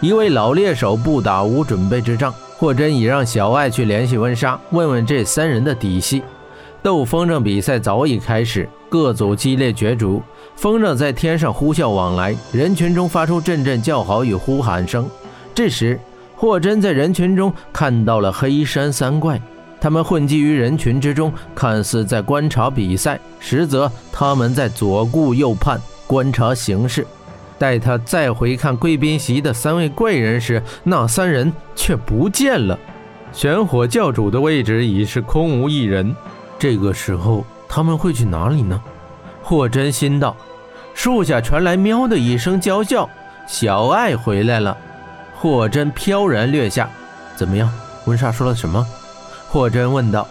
一位老猎手不打无准备之仗。霍真已让小艾去联系温莎，问问这三人的底细。斗风筝比赛早已开始，各组激烈角逐，风筝在天上呼啸往来，人群中发出阵阵叫好与呼喊声。这时，霍真在人群中看到了黑山三怪，他们混迹于人群之中，看似在观察比赛，实则他们在左顾右盼，观察形势。待他再回看贵宾席的三位贵人时，那三人却不见了。玄火教主的位置已是空无一人。这个时候他们会去哪里呢？霍真心道。树下传来喵的一声娇叫，小爱回来了。霍真飘然掠下。怎么样？温莎说了什么？霍真问道。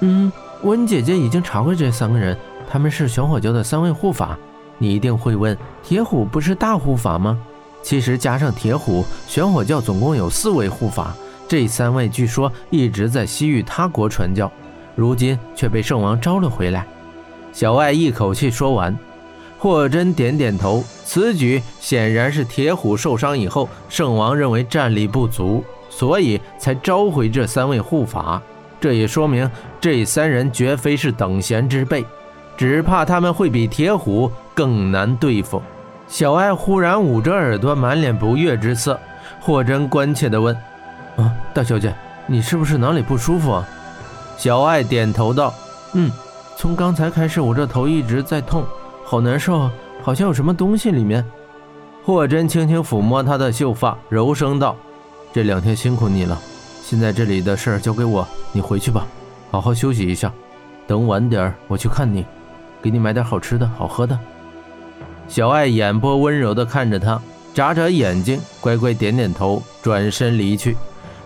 嗯，温姐姐已经查过这三个人，他们是玄火教的三位护法。你一定会问，铁虎不是大护法吗？其实加上铁虎，玄火教总共有四位护法。这三位据说一直在西域他国传教，如今却被圣王招了回来。小艾一口气说完，霍真点点头。此举显然是铁虎受伤以后，圣王认为战力不足，所以才召回这三位护法。这也说明这三人绝非是等闲之辈。只怕他们会比铁虎更难对付。小艾忽然捂着耳朵，满脸不悦之色。霍真关切地问：“啊，大小姐，你是不是哪里不舒服啊？”小艾点头道：“嗯，从刚才开始，我这头一直在痛，好难受，好像有什么东西里面。”霍真轻轻抚摸她的秀发，柔声道：“这两天辛苦你了，现在这里的事儿交给我，你回去吧，好好休息一下，等晚点儿我去看你。”给你买点好吃的好喝的。小爱眼波温柔地看着他，眨眨眼睛，乖乖点点头，转身离去。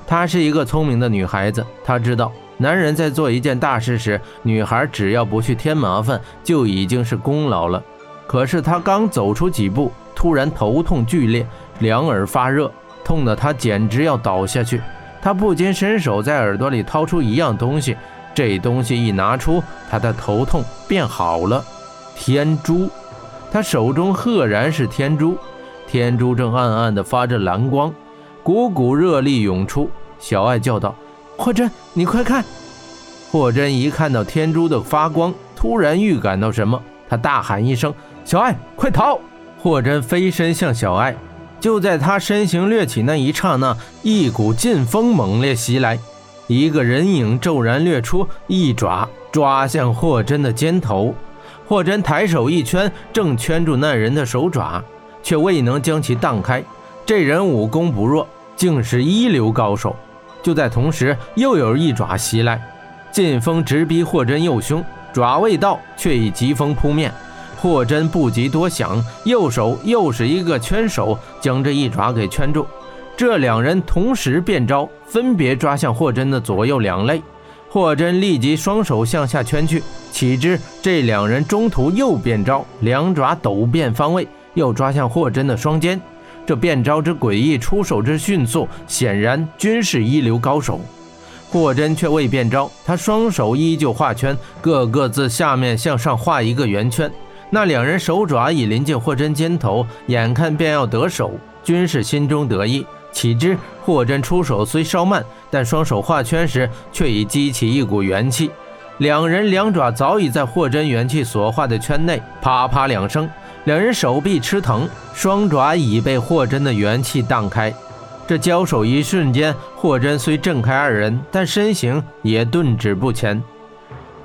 她是一个聪明的女孩子，她知道男人在做一件大事时，女孩只要不去添麻烦，就已经是功劳了。可是她刚走出几步，突然头痛剧烈，两耳发热，痛得她简直要倒下去。她不禁伸手在耳朵里掏出一样东西。这东西一拿出，他的头痛变好了。天珠，他手中赫然是天珠，天珠正暗暗地发着蓝光，股股热力涌出。小爱叫道：“霍真，你快看！”霍真一看到天珠的发光，突然预感到什么，他大喊一声：“小爱，快逃！”霍真飞身向小爱，就在他身形掠起那一刹那，一股劲风猛烈袭来。一个人影骤然掠出，一爪抓向霍真的肩头。霍真抬手一圈，正圈住那人的手爪，却未能将其荡开。这人武功不弱，竟是一流高手。就在同时，又有一爪袭来，劲风直逼霍真右胸，爪未到，却已疾风扑面。霍真不及多想，右手又是一个圈手，将这一爪给圈住。这两人同时变招，分别抓向霍真的左右两肋。霍真立即双手向下圈去，岂知这两人中途又变招，两爪陡变方位，又抓向霍真的双肩。这变招之诡异，出手之迅速，显然均是一流高手。霍真却未变招，他双手依旧画圈，各个自下面向上画一个圆圈。那两人手爪已临近霍真肩头，眼看便要得手，均是心中得意。岂知霍真出手虽稍慢，但双手画圈时却已激起一股元气。两人两爪早已在霍真元气所画的圈内，啪啪两声，两人手臂吃疼，双爪已被霍真的元气荡开。这交手一瞬间，霍真虽震开二人，但身形也顿止不前。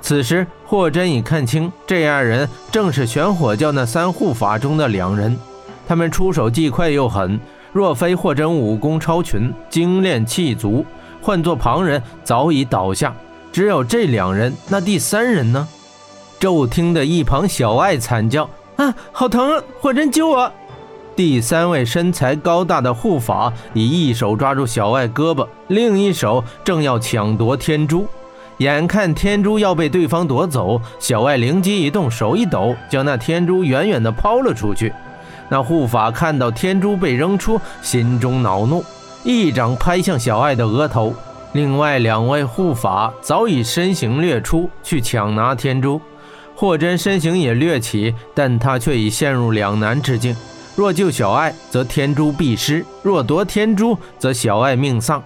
此时，霍真已看清这二人正是玄火教那三护法中的两人，他们出手既快又狠。若非霍真武功超群、精炼气足，换做旁人早已倒下。只有这两人，那第三人呢？骤听得一旁小爱惨叫：“啊，好疼！霍真救我！”第三位身材高大的护法以一手抓住小爱胳膊，另一手正要抢夺天珠。眼看天珠要被对方夺走，小爱灵机一动，手一抖，将那天珠远远地抛了出去。那护法看到天珠被扔出，心中恼怒，一掌拍向小爱的额头。另外两位护法早已身形掠出去抢拿天珠，霍真身形也掠起，但他却已陷入两难之境。若救小爱，则天珠必失；若夺天珠，则小爱命丧。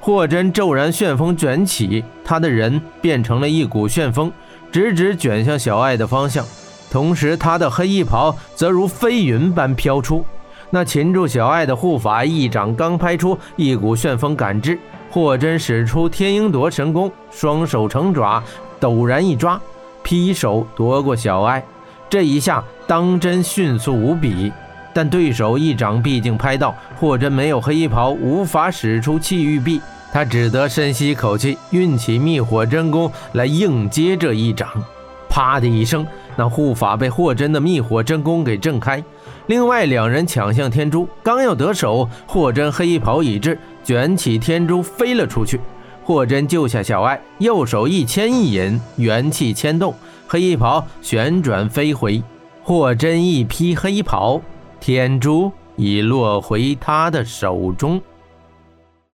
霍真骤然旋风卷起，他的人变成了一股旋风，直直卷向小爱的方向。同时，他的黑衣袍则如飞云般飘出。那擒住小爱的护法一掌刚拍出，一股旋风赶至，霍真使出天鹰夺神功，双手成爪，陡然一抓，劈手夺过小爱。这一下当真迅速无比。但对手一掌毕竟拍到，霍真没有黑衣袍，无法使出气玉臂，他只得深吸口气，运起灭火真功来应接这一掌。啪的一声，那护法被霍真的灭火真功给震开。另外两人抢向天珠，刚要得手，霍真黑袍已至，卷起天珠飞了出去。霍真救下小爱，右手一牵一引，元气牵动，黑袍旋转飞回。霍真一披黑袍。天珠已落回他的手中。